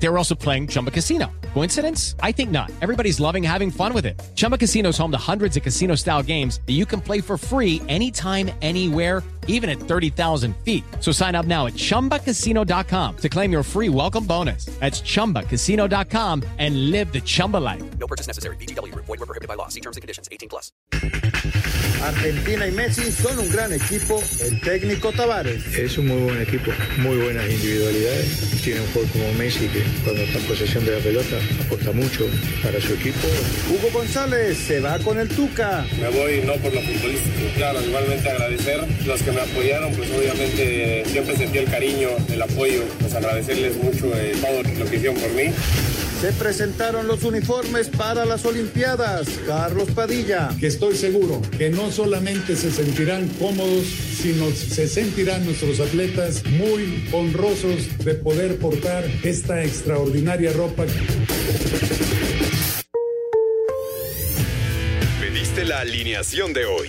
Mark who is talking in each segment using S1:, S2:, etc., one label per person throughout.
S1: They were also playing Chumba Casino. Coincidence? I think not. Everybody's loving having fun with it. Chumba Casino is home to hundreds of casino style games that you can play for free anytime, anywhere, even at 30,000 feet. So sign up now at chumbacasino.com to claim your free welcome bonus. That's chumbacasino.com and live the Chumba life.
S2: No purchase necessary. BGW. Void were prohibited by law. See terms and conditions. 18 plus.
S3: Argentina y Messi son un gran equipo. El técnico Tavares.
S4: Es un muy buen equipo, muy buenas individualidades. Tiene un jugador como Messi que cuando está en posesión de la pelota aporta mucho para su equipo.
S3: Hugo González se va con el Tuca.
S5: Me voy no por lo futbolístico, claro, igualmente agradecer los que me apoyaron, pues obviamente siempre sentí el cariño, el apoyo, pues agradecerles mucho eh, todo lo que hicieron por mí.
S3: Se presentaron los uniformes para las Olimpiadas. Carlos Padilla.
S6: Que estoy seguro que no solamente se sentirán cómodos, sino se sentirán nuestros atletas muy honrosos de poder portar esta extraordinaria ropa.
S7: Pediste la alineación de hoy.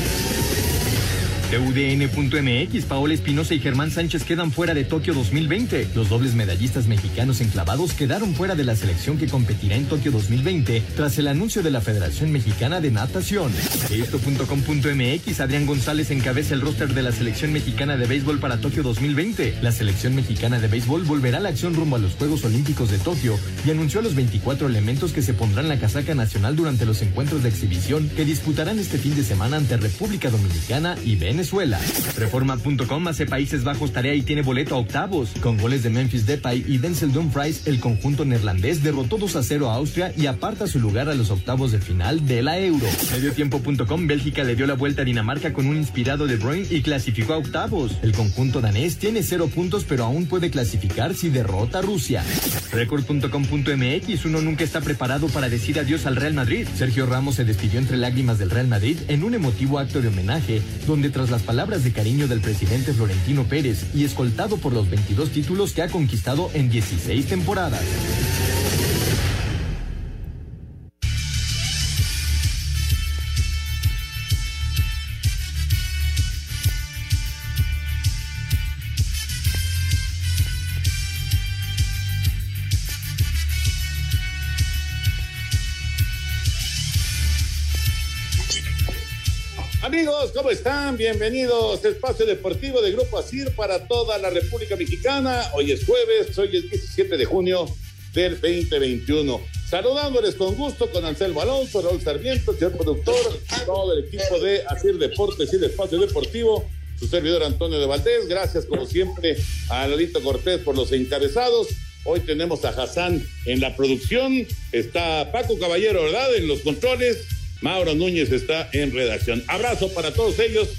S8: UDN.mx, Paola Espinosa y Germán Sánchez quedan fuera de Tokio 2020. Los dobles medallistas mexicanos enclavados quedaron fuera de la selección que competirá en Tokio 2020 tras el anuncio de la Federación Mexicana de Natación. Esto.com.mx, Adrián González encabeza el roster de la selección mexicana de béisbol para Tokio 2020. La selección mexicana de béisbol volverá a la acción rumbo a los Juegos Olímpicos de Tokio y anunció los 24 elementos que se pondrán la casaca nacional durante los encuentros de exhibición que disputarán este fin de semana ante República Dominicana y Venezuela. Reforma.com hace Países Bajos tarea y tiene boleto a octavos. Con goles de Memphis Depay y Denzel Dumfries, el conjunto neerlandés derrotó 2 a 0 a Austria y aparta su lugar a los octavos de final de la Euro. Mediotiempo.com Bélgica le dio la vuelta a Dinamarca con un inspirado de Bruyne y clasificó a octavos. El conjunto danés tiene cero puntos pero aún puede clasificar si derrota a Rusia. Record.com.mx uno nunca está preparado para decir adiós al Real Madrid. Sergio Ramos se despidió entre lágrimas del Real Madrid en un emotivo acto de homenaje donde tras las palabras de cariño del presidente Florentino Pérez y escoltado por los 22 títulos que ha conquistado en 16 temporadas.
S9: ¿Cómo están? Bienvenidos a Espacio Deportivo de Grupo Asir para toda la República Mexicana. Hoy es jueves, hoy es 17 de junio del 2021. Saludándoles con gusto con Anselmo Alonso, Raúl Sarmiento, señor productor, todo el equipo de Asir Deportes y de Espacio Deportivo, su servidor Antonio de Valdés. Gracias, como siempre, a Lalito Cortés por los encabezados. Hoy tenemos a Hassan en la producción, está Paco Caballero, ¿verdad? En los controles. Mauro Núñez está en redacción. Abrazo para todos ellos.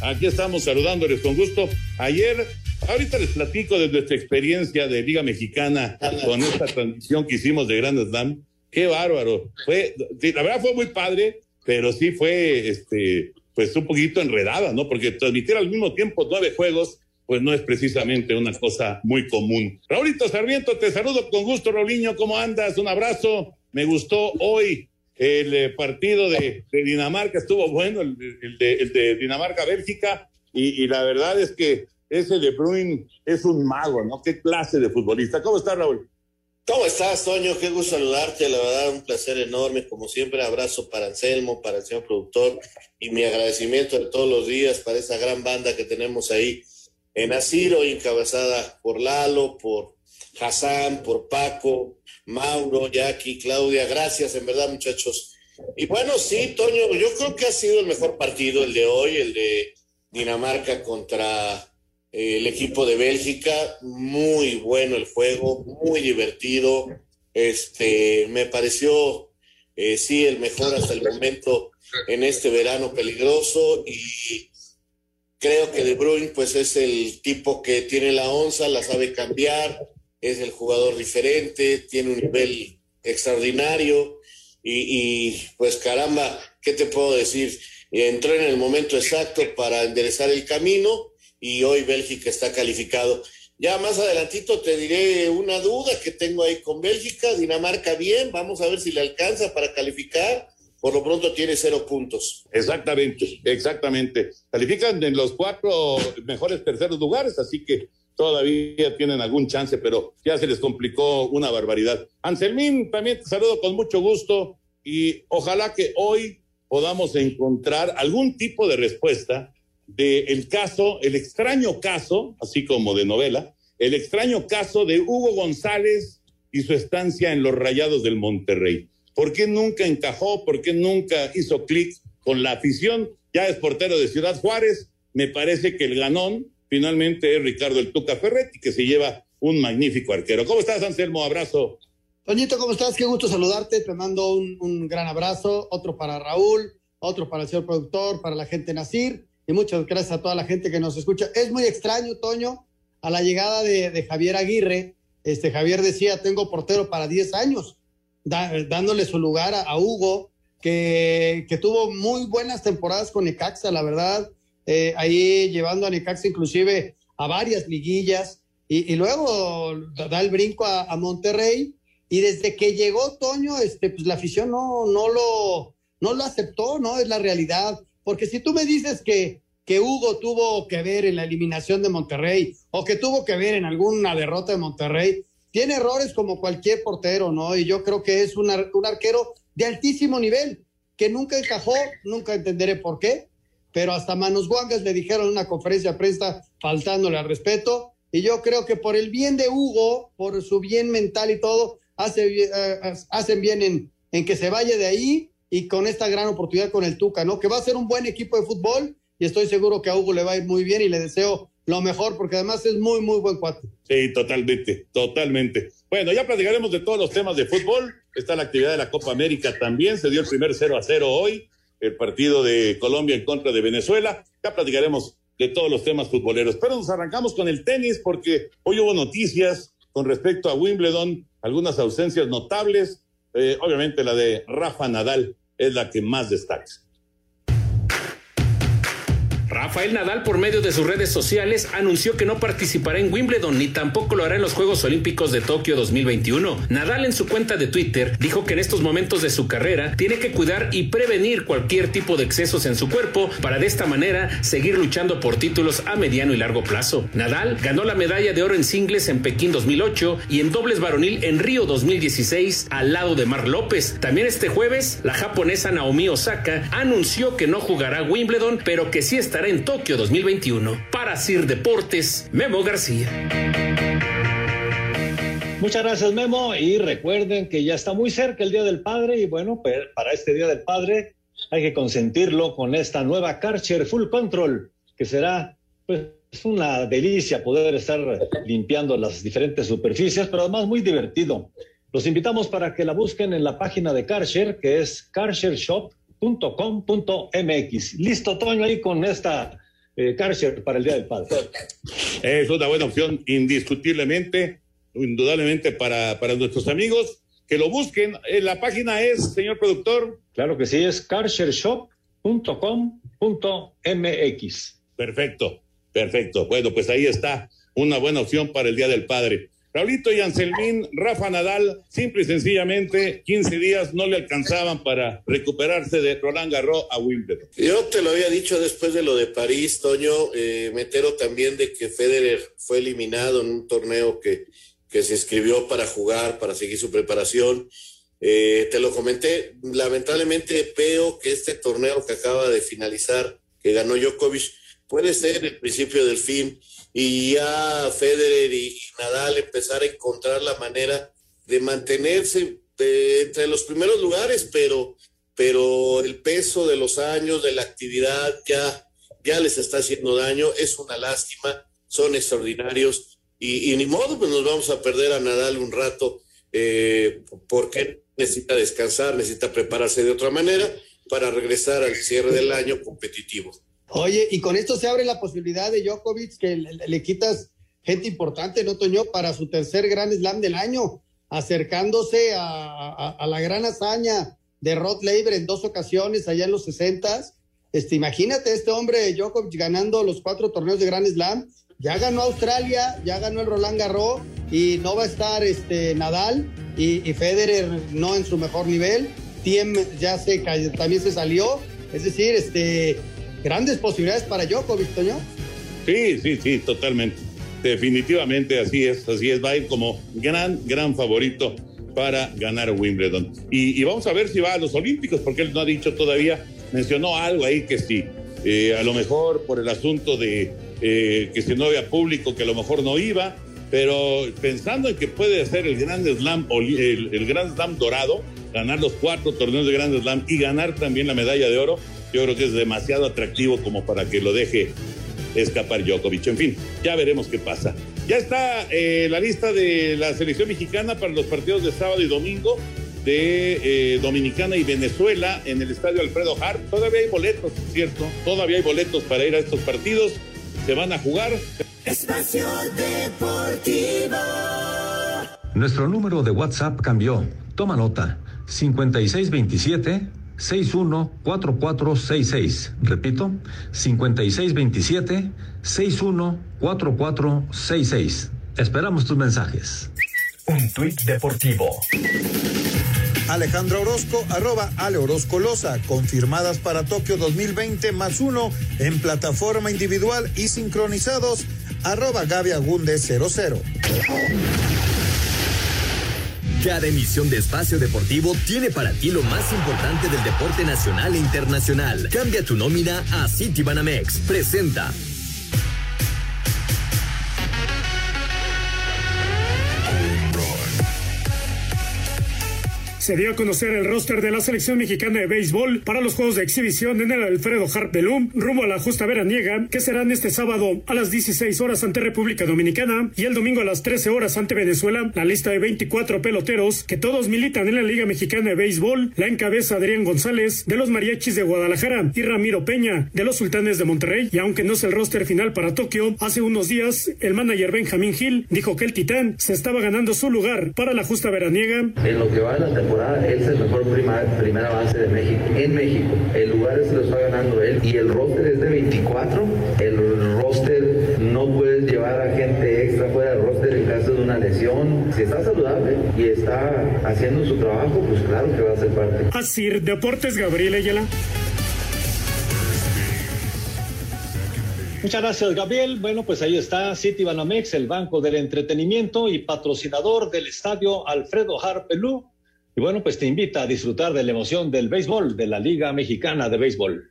S9: Aquí estamos saludándoles con gusto. Ayer, ahorita les platico de nuestra experiencia de Liga Mexicana con esta transmisión que hicimos de Grand Slam. Qué bárbaro. Fue, la verdad fue muy padre, pero sí fue, este, pues un poquito enredada, ¿no? Porque transmitir al mismo tiempo nueve juegos, pues no es precisamente una cosa muy común. Raulito Sarmiento, te saludo con gusto, Raulinho. ¿Cómo andas? Un abrazo. Me gustó hoy el eh, partido de, Dinamarca estuvo bueno, el, de, el de, Dinamarca-Bélgica, y, la verdad es que ese de Bruin es un mago, ¿no? Qué clase de futbolista. ¿Cómo estás, Raúl?
S10: ¿Cómo estás, Toño? Qué gusto saludarte, la verdad, un placer enorme, como siempre, abrazo para Anselmo, para el señor productor, y mi agradecimiento de todos los días para esa gran banda que tenemos ahí en Asiro, encabezada por Lalo, por Hassan, por Paco, Mauro, Jackie, Claudia, gracias en verdad muchachos. Y bueno, sí, Toño, yo creo que ha sido el mejor partido el de hoy, el de Dinamarca contra el equipo de Bélgica, muy bueno el juego, muy divertido. Este, me pareció, eh, sí, el mejor hasta el momento en este verano peligroso y creo que De Bruyne, pues es el tipo que tiene la onza, la sabe cambiar, es el jugador diferente, tiene un nivel extraordinario y, pues caramba, ¿qué te puedo decir? Entró en el momento exacto para enderezar el camino y hoy Bélgica está calificado. Ya más adelantito te diré una duda que tengo ahí con Bélgica, Dinamarca bien, vamos a ver si le alcanza para calificar. Por lo pronto tiene cero puntos.
S9: Exactamente, exactamente. Califican en los cuatro mejores terceros lugares, así que todavía tienen algún chance, pero ya se les complicó una barbaridad. Anselmín, también te saludo con mucho gusto y ojalá que hoy podamos encontrar algún tipo de respuesta del caso, el extraño caso, así como de novela, el extraño caso de Hugo González y su estancia en los Rayados del Monterrey. ¿Por qué nunca encajó? ¿Por qué nunca hizo clic con la afición? Ya es portero de Ciudad Juárez. Me parece que el ganón finalmente es Ricardo el Tuca Ferretti, que se lleva un magnífico arquero. ¿Cómo estás, Anselmo? Abrazo.
S11: Toñito, ¿cómo estás? Qué gusto saludarte. Te mando un, gran abrazo. Otro para Raúl, otro para el señor productor, para la gente Nacir y muchas gracias a toda la gente que nos escucha. Es muy extraño, Toño, a la llegada de, Javier Aguirre, este Javier decía, tengo portero para 10 años, dándole su lugar a, a Hugo, que, que, tuvo muy buenas temporadas con Necaxa, la verdad, eh, ahí llevando a Necaxa inclusive a varias liguillas, y, luego da el brinco a, a, Monterrey, y desde que llegó Toño, este, pues la afición no, no, lo, no lo aceptó, ¿no? Es la realidad porque si tú me dices que, que Hugo tuvo que ver en la eliminación de Monterrey o que tuvo que ver en alguna derrota de Monterrey, tiene errores como cualquier portero, ¿no? Y yo creo que es un, ar un arquero de altísimo nivel, que nunca encajó, nunca entenderé por qué, pero hasta Manos Guangas le dijeron en una conferencia de prensa faltándole al respeto, y yo creo que por el bien de Hugo, por su bien mental y todo, hace, uh, hacen bien en, en que se vaya de ahí y con esta gran oportunidad con el Tuca, ¿no? Que va a ser un buen equipo de fútbol y estoy seguro que a Hugo le va a ir muy bien y le deseo lo mejor porque además es muy, muy buen cuate.
S9: Sí, totalmente, totalmente. Bueno, ya platicaremos de todos los temas de fútbol. Está la actividad de la Copa América también. Se dio el primer 0 a 0 hoy, el partido de Colombia en contra de Venezuela. Ya platicaremos de todos los temas futboleros. Pero nos arrancamos con el tenis porque hoy hubo noticias con respecto a Wimbledon, algunas ausencias notables. Eh, obviamente la de Rafa Nadal es la que más destaca.
S12: Rafael Nadal, por medio de sus redes sociales, anunció que no participará en Wimbledon ni tampoco lo hará en los Juegos Olímpicos de Tokio 2021. Nadal en su cuenta de Twitter dijo que en estos momentos de su carrera tiene que cuidar y prevenir cualquier tipo de excesos en su cuerpo para de esta manera seguir luchando por títulos a mediano y largo plazo. Nadal ganó la medalla de oro en singles en Pekín 2008 y en dobles varonil en Río 2016 al lado de Mar López. También este jueves, la japonesa Naomi Osaka anunció que no jugará Wimbledon, pero que sí estará en Tokio 2021. Para Sir Deportes, Memo García.
S13: Muchas gracias, Memo. Y recuerden que ya está muy cerca el Día del Padre. Y bueno, pues para este Día del Padre hay que consentirlo con esta nueva Karcher Full Control, que será pues una delicia poder estar limpiando las diferentes superficies, pero además muy divertido. Los invitamos para que la busquen en la página de Karcher, que es karchershop.com.mx. Listo, Toño, ahí con esta eh, para el Día del Padre.
S9: Es una buena opción, indiscutiblemente, indudablemente para, para nuestros amigos. Que lo busquen. Eh, la página es, señor productor.
S13: Claro que sí, es karchershop.com.mx.
S9: Perfecto, perfecto. Bueno, pues ahí está una buena opción para el Día del Padre. Raulito y Anselmín, Rafa Nadal, simple y sencillamente, 15 días no le alcanzaban para recuperarse de Roland Garros a Wimbledon.
S10: Yo te lo había dicho después de lo de París, Toño, eh, me entero también de que Federer fue eliminado en un torneo que, que se inscribió para jugar, para seguir su preparación. Eh, te lo comenté, lamentablemente veo que este torneo que acaba de finalizar, que ganó Djokovic, puede ser el principio del fin y ya Federer y Nadal empezar a encontrar la manera de mantenerse de, entre los primeros lugares, pero, pero el peso de los años, de la actividad, ya, ya les está haciendo daño. Es una lástima son extraordinarios y, y ni modo, pues nos vamos a perder a Nadal un rato eh, porque necesita descansar, necesita prepararse de otra manera para regresar al cierre del año competitivo.
S11: Oye, y con esto se abre la posibilidad de Djokovic que le, quitas gente importante, ¿no, Toño? Para su tercer gran slam del año, acercándose a, la gran hazaña de Rod Laver en dos ocasiones allá en los sesentas. Este, imagínate este hombre Djokovic ganando los cuatro torneos de Grand Slam. Ya ganó Australia, ya ganó el Roland Garros y no va a estar este Nadal y, Federer no en su mejor nivel. Tiem ya se también se salió. Es decir, este grandes posibilidades para Djokovic, Toño.
S9: Sí, sí, sí, totalmente. Definitivamente así es, así es. Va a ir como gran, gran favorito para ganar Wimbledon. Y, vamos a ver si va a los Olímpicos, porque él no ha dicho todavía, mencionó algo ahí que sí, eh, a lo mejor por el asunto de eh, que si no había público, que a lo mejor no iba, pero pensando en que puede ser el Grand Slam, el, el Grand Slam dorado, ganar los cuatro torneos de Grand Slam y ganar también la medalla de oro, yo creo que es demasiado atractivo como para que lo deje escapar Djokovic. En fin, ya veremos qué pasa. Ya está eh, la lista de la selección mexicana para los partidos de sábado y domingo de eh, Dominicana y Venezuela en el estadio Alfredo Harp. Todavía hay boletos, ¿cierto? Todavía hay boletos para ir a estos partidos. Se van a jugar.
S14: Espacio Deportivo.
S15: Nuestro número de WhatsApp cambió. Toma nota. 5627 614466. Repito, 5627 614466. Esperamos tus mensajes.
S16: Un tuit deportivo.
S3: Alejandro Orozco, arroba Ale Orozco Loza, confirmadas para Tokio 2020 más uno en plataforma individual y sincronizados, arroba Gaby Agunde 00.
S16: Cada emisión de Espacio Deportivo tiene para ti lo más importante del deporte nacional e internacional. Cambia tu nómina a Citibanamex. Presenta.
S17: Se dio a conocer el roster de la selección mexicana de béisbol para los juegos de exhibición en el Alfredo Harp Belum rumbo a la justa veraniega que serán este sábado a las 16 horas ante República Dominicana y el domingo a las 13 horas ante Venezuela. La lista de 24 peloteros que todos militan en la Liga Mexicana de Béisbol la encabeza Adrián González de los Mariachis de Guadalajara y Ramiro Peña de los Sultanes de Monterrey. Y aunque no es el roster final para Tokio, hace unos días el manager Benjamín Gil dijo que el Titán se estaba ganando su lugar para la justa veraniega.
S18: En lo que va él es el mejor prima, primera base de México. En México, el lugar se lo está ganando él y el roster es de 24. El roster no puedes llevar a gente extra fuera del roster en caso de una lesión. Si está saludable y está haciendo su trabajo, pues claro que va a ser parte.
S17: Así, Deportes Gabriel Ayala.
S13: Muchas gracias, Gabriel. Bueno, pues ahí está City Banamex, el banco del entretenimiento y patrocinador del estadio Alfredo Harpelú. Y bueno, pues te invita a disfrutar de la emoción del béisbol, de la Liga Mexicana de Béisbol.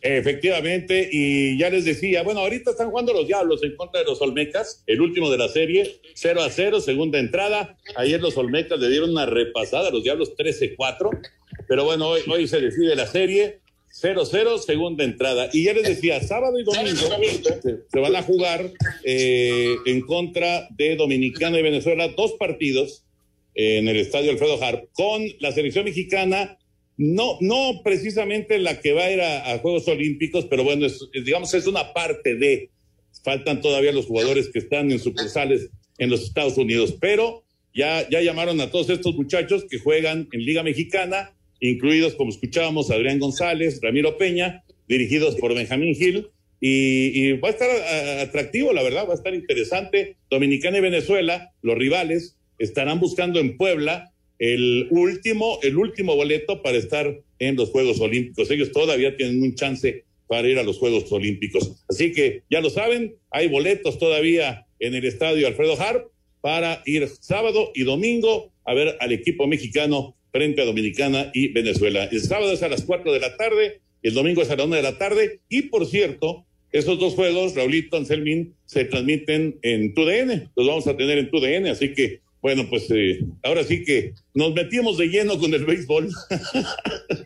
S9: Efectivamente, y ya les decía, bueno, ahorita están jugando los Diablos en contra de los Olmecas, el último de la serie, 0 a 0, segunda entrada. Ayer los Olmecas le dieron una repasada a los Diablos 13-4, pero bueno, hoy, hoy se decide la serie, 0-0, segunda entrada. Y ya les decía, sábado y domingo se, van a jugar eh, en contra de Dominicana y Venezuela, dos partidos en el estadio Alfredo Harp con la selección mexicana, no, no precisamente la que va a ir a, Juegos Olímpicos, pero bueno, es, digamos, es una parte de, faltan todavía los jugadores que están en sucursales en los Estados Unidos, pero ya, ya llamaron a todos estos muchachos que juegan en Liga Mexicana, incluidos, como escuchábamos, Adrián González, Ramiro Peña, dirigidos por Benjamín Gil, y, va a estar atractivo, la verdad, va a estar interesante. Dominicana y Venezuela, los rivales, estarán buscando en Puebla el último, el último boleto para estar en los Juegos Olímpicos. Ellos todavía tienen un chance para ir a los Juegos Olímpicos. Así que ya lo saben, hay boletos todavía en el estadio Alfredo Harp para ir sábado y domingo a ver al equipo mexicano frente a Dominicana y Venezuela. El sábado es a las cuatro de la tarde, el domingo es a la una de la tarde y por cierto, esos dos juegos, Raulito Anselmín, se transmiten en TUDN, los vamos a tener en TUDN, así que bueno, pues eh, ahora sí que nos metimos de lleno con el béisbol.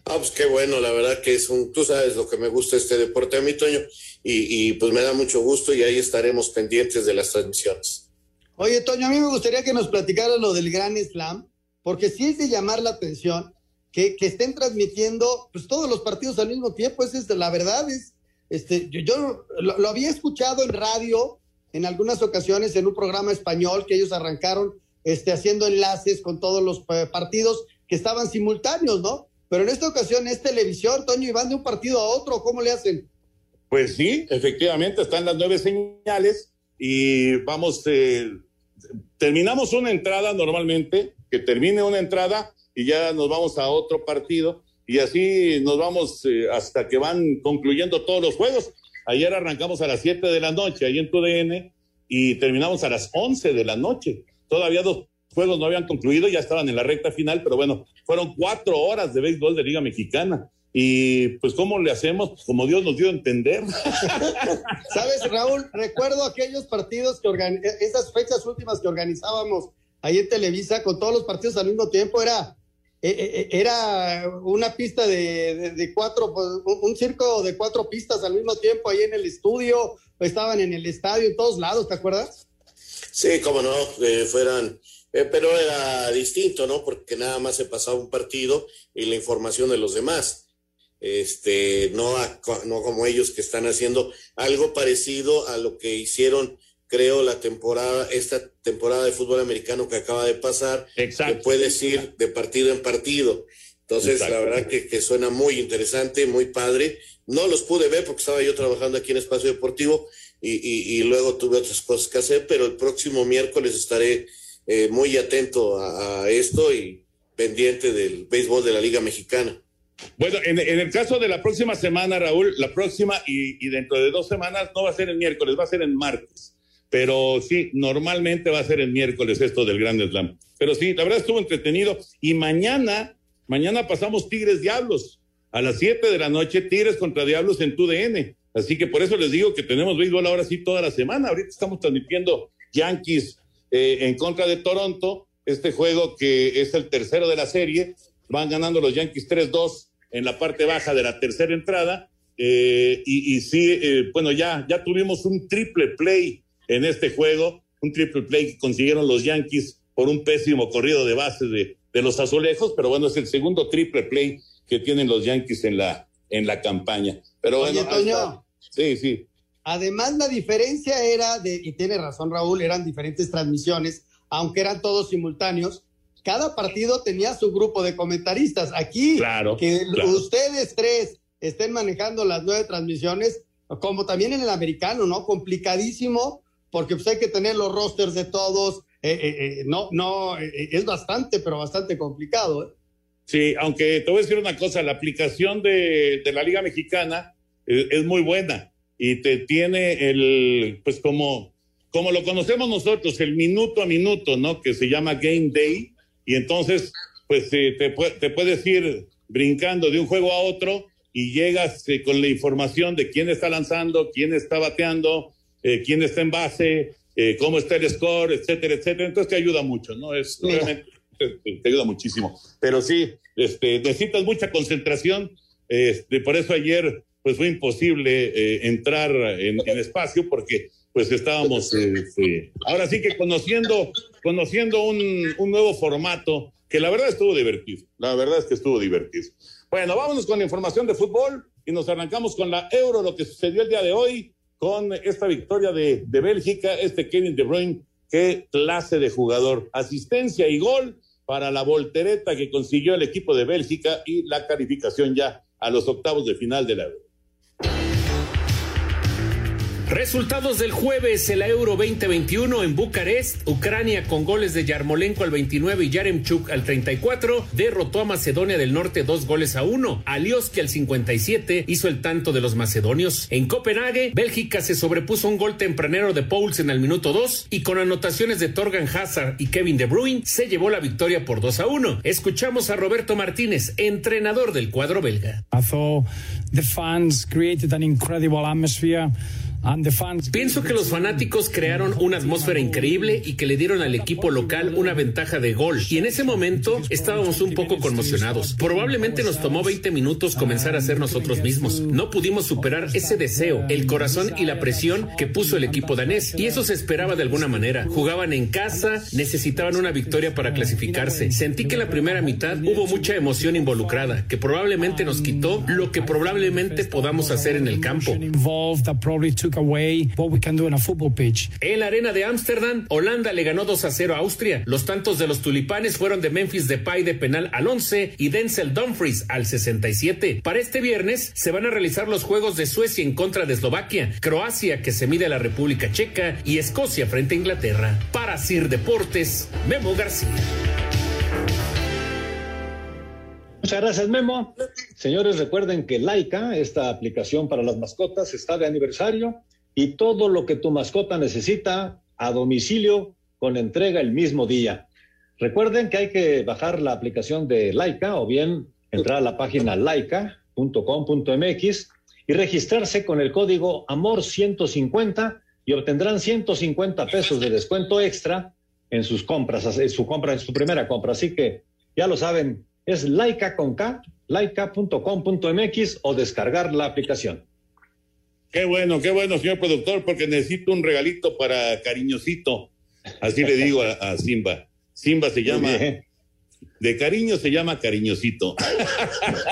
S10: Ah, pues qué bueno, la verdad que es un, tú sabes lo que me gusta este deporte a mí, Toño, y, y pues me da mucho gusto y ahí estaremos pendientes de las transmisiones.
S11: Oye, Toño, a mí me gustaría que nos platicara lo del Gran Slam, porque sí es de llamar la atención que, que estén transmitiendo pues, todos los partidos al mismo tiempo. Esa es la verdad. Es, este, yo, yo lo, lo había escuchado en radio en algunas ocasiones en un programa español que ellos arrancaron este, haciendo enlaces con todos los partidos que estaban simultáneos, ¿no? Pero en esta ocasión es televisión, Toño, y van de un partido a otro, ¿cómo le hacen?
S9: Pues sí, efectivamente, están las nueve señales y vamos, eh, terminamos una entrada normalmente, que termine una entrada y ya nos vamos a otro partido y así nos vamos eh, hasta que van concluyendo todos los juegos. Ayer arrancamos a las 7 de la noche ahí en TUDN y terminamos a las 11 de la noche. Todavía dos juegos no habían concluido, ya estaban en la recta final, pero bueno, fueron cuatro horas de béisbol de Liga Mexicana. Y pues, ¿cómo le hacemos? Pues, como Dios nos dio a entender.
S11: ¿Sabes, Raúl? Recuerdo aquellos partidos que organi esas fechas últimas que organizábamos ahí en Televisa con todos los partidos al mismo tiempo, era, eh, era una pista de, de, de cuatro, pues, un circo de cuatro pistas al mismo tiempo ahí en el estudio, estaban en el estadio, en todos lados, ¿te acuerdas?
S10: Sí, cómo no, eh, fueran, eh, pero era distinto, ¿no? Porque nada más se pasaba un partido y la información de los demás. Este, no, a, no como ellos que están haciendo algo parecido a lo que hicieron, creo, la temporada, esta temporada de fútbol americano que acaba de pasar,
S9: Exacto.
S10: que puedes ir de partido en partido. Entonces,
S9: Exacto.
S10: la verdad que, que suena muy interesante, muy padre. No los pude ver porque estaba yo trabajando aquí en Espacio Deportivo y, luego tuve otras cosas que hacer, pero el próximo miércoles estaré eh, muy atento a, esto y pendiente del béisbol de la Liga Mexicana.
S9: Bueno, en, el caso de la próxima semana, Raúl, la próxima y, y, dentro de dos semanas no va a ser el miércoles, va a ser el martes. Pero sí, normalmente va a ser el miércoles esto del Grand Slam. Pero sí, la verdad estuvo entretenido. Y mañana, mañana pasamos Tigres Diablos. A las 7 de la noche, Tigres contra Diablos en TUDN. Así que por eso les digo que tenemos béisbol ahora sí toda la semana. Ahorita estamos transmitiendo Yankees eh, en contra de Toronto. Este juego que es el tercero de la serie. Van ganando los Yankees 3-2 en la parte baja de la tercera entrada. Eh, y, y, sí, eh, bueno, ya, ya tuvimos un triple play en este juego, un triple play que consiguieron los Yankees por un pésimo corrido de base de, de los azulejos, pero bueno, es el segundo triple play que tienen los Yankees en la, en la campaña. Pero
S11: Oye,
S9: bueno,
S11: Toño,
S9: hasta, sí, sí.
S11: Además, la diferencia era de, y tiene razón Raúl, eran diferentes transmisiones, aunque eran todos simultáneos. Cada partido tenía su grupo de comentaristas. Aquí,
S9: claro,
S11: que
S9: claro.
S11: ustedes tres estén manejando las nueve transmisiones, como también en el americano, ¿no? Complicadísimo, porque pues hay que tener los rosters de todos. Eh, eh, eh, no, no, es bastante, pero bastante complicado. ¿eh?
S9: Sí, aunque te voy a decir una cosa, la aplicación de, de la Liga Mexicana es, es, muy buena y te tiene el, pues como, como lo conocemos nosotros, el minuto a minuto, ¿no? Que se llama Game Day y entonces, pues te, te puedes ir brincando de un juego a otro y llegas eh, con la información de quién está lanzando, quién está bateando, eh, quién está en base, eh, cómo está el score, etcétera, etcétera. Entonces te ayuda mucho, ¿no? Es realmente te, te, ayuda muchísimo. Pero sí, este, necesitas mucha concentración. Este, por eso ayer pues fue imposible eh, entrar en, en, espacio porque pues estábamos este, ahora sí que conociendo conociendo un, un, nuevo formato que la verdad estuvo divertido. La verdad es que estuvo divertido. Bueno, vámonos con la información de fútbol y nos arrancamos con la Euro, lo que sucedió el día de hoy con esta victoria de, de Bélgica, este Kevin De Bruyne, qué clase de jugador, asistencia y gol para la voltereta que consiguió el equipo de Bélgica y la calificación ya a los octavos de final de la Euro.
S12: Resultados del jueves en la Euro 2021 en Bucarest, Ucrania con goles de Yarmolenko al 29 y Yaremchuk al 34 derrotó a Macedonia del Norte dos goles a uno. Alioski al 57 hizo el tanto de los macedonios. En Copenhague, Bélgica se sobrepuso un gol tempranero de Poulsen al minuto 2 y con anotaciones de Torgan Hazard y Kevin De Bruyne se llevó la victoria por 2 a 1. Escuchamos a Roberto Martínez, entrenador del cuadro belga.
S19: I thought fans created an incredible atmosphere.
S12: Pienso que los fanáticos crearon una atmósfera increíble y que le dieron al equipo local una ventaja de gol. Y en ese momento estábamos un poco conmocionados. Probablemente nos tomó 20 minutos comenzar a ser nosotros mismos. No pudimos superar ese deseo, el corazón y la presión que puso el equipo danés. Y eso se esperaba de alguna manera. Jugaban en casa, necesitaban una victoria para clasificarse. Sentí que en la primera mitad hubo mucha emoción involucrada, que probablemente nos quitó lo que probablemente podamos hacer en el campo. En la arena de Ámsterdam, Holanda le ganó 2 a 0 a Austria. Los tantos de los tulipanes fueron de Memphis Depay de penal al 11 y Denzel Dumfries al 67. Para este viernes se van a realizar los juegos de Suecia en contra de Eslovaquia, Croacia que se mide a la República Checa y Escocia frente a Inglaterra. Para Sir Deportes, Memo García.
S13: Muchas gracias, Memo. Señores, recuerden que Laika, esta aplicación para las mascotas, está de aniversario y todo lo que tu mascota necesita a domicilio con entrega el mismo día. Recuerden que hay que bajar la aplicación de Laika o bien entrar a la página laika.com.mx y registrarse con el código AMOR150 y obtendrán 150 pesos de descuento extra en sus compras, en su compra, en su primera compra. Así que ya lo saben, es Laika con K, laika.com.mx o descargar la aplicación.
S9: Qué bueno, qué bueno, señor productor, porque necesito un regalito para cariñosito. Así le digo a, Simba. Simba se llama, de cariño se llama cariñosito.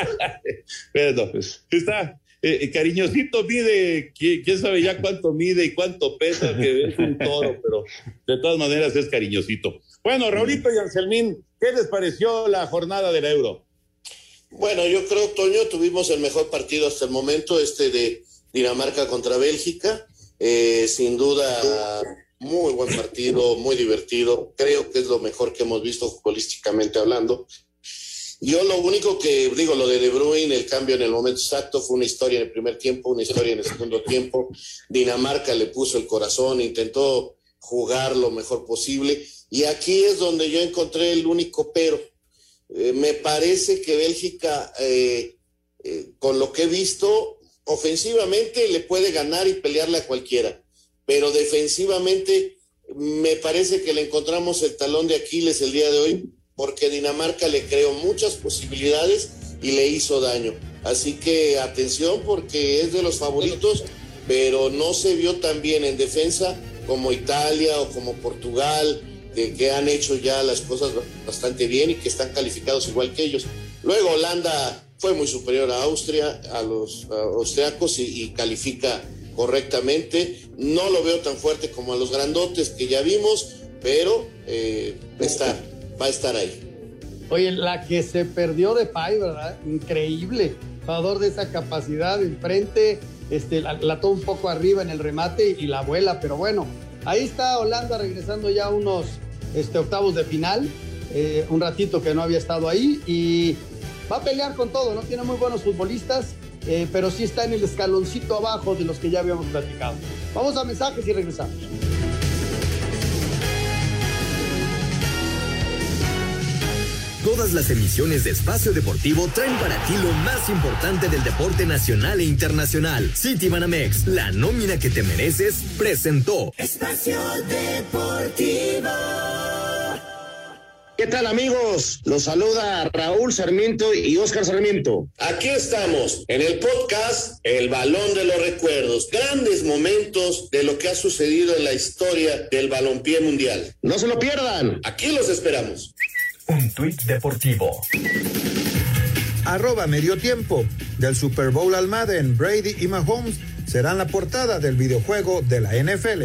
S9: Pero pues, está, eh, eh, cariñosito mide, quién sabe ya cuánto mide y cuánto pesa, que es un toro, pero de todas maneras es cariñosito. Bueno, Raulito y Anselmín, ¿qué les pareció la jornada del Euro?
S10: Bueno, yo creo, Toño, tuvimos el mejor partido hasta el momento, este de Dinamarca contra Bélgica. Eh, sin duda, muy buen partido, muy divertido. Creo que es lo mejor que hemos visto futbolísticamente hablando. Yo lo único que digo, lo de De Bruyne, el cambio en el momento exacto, fue una historia en el primer tiempo, una historia en el segundo tiempo. Dinamarca le puso el corazón, intentó jugar lo mejor posible. Y aquí es donde yo encontré el único pero. Eh, me parece que Bélgica, eh, con lo que he visto, ofensivamente le puede ganar y pelearle a cualquiera, pero defensivamente me parece que le encontramos el talón de Aquiles el día de hoy, porque Dinamarca le creó muchas posibilidades y le hizo daño. Así que atención porque es de los favoritos, pero no se vio tan bien en defensa como Italia o como Portugal, que han hecho ya las cosas bastante bien y que están calificados igual que ellos. Luego Holanda fue muy superior a Austria, a los austriacos y, califica correctamente. No lo veo tan fuerte como a los grandotes que ya vimos, pero eh, está, va a estar ahí.
S11: Oye, la que se perdió de Pai, ¿verdad? Increíble. Jugador de esa capacidad enfrente, este, la, la un poco arriba en el remate y la vuela, pero bueno, ahí está Holanda regresando ya unos este, octavos de final. Eh, un ratito que no había estado ahí y va a pelear con todo, ¿no? Tiene muy buenos futbolistas, eh, pero sí está en el escaloncito abajo de los que ya habíamos platicado. Vamos a mensajes y regresamos.
S16: Todas las emisiones de Espacio Deportivo traen para ti lo más importante del deporte nacional e internacional. City Banamex, la nómina que te mereces, presentó
S14: Espacio Deportivo.
S19: ¿Qué tal amigos? Los saluda Raúl Sarmiento y Oscar Sarmiento.
S10: Aquí estamos en el podcast El Balón de los Recuerdos. Grandes momentos de lo que ha sucedido en la historia del balompié mundial.
S19: No se lo pierdan.
S10: Aquí los esperamos.
S16: Un tuit deportivo.
S3: Arroba medio tiempo. Del Super Bowl al Madden, Brady y Mahomes serán la portada del videojuego de la NFL.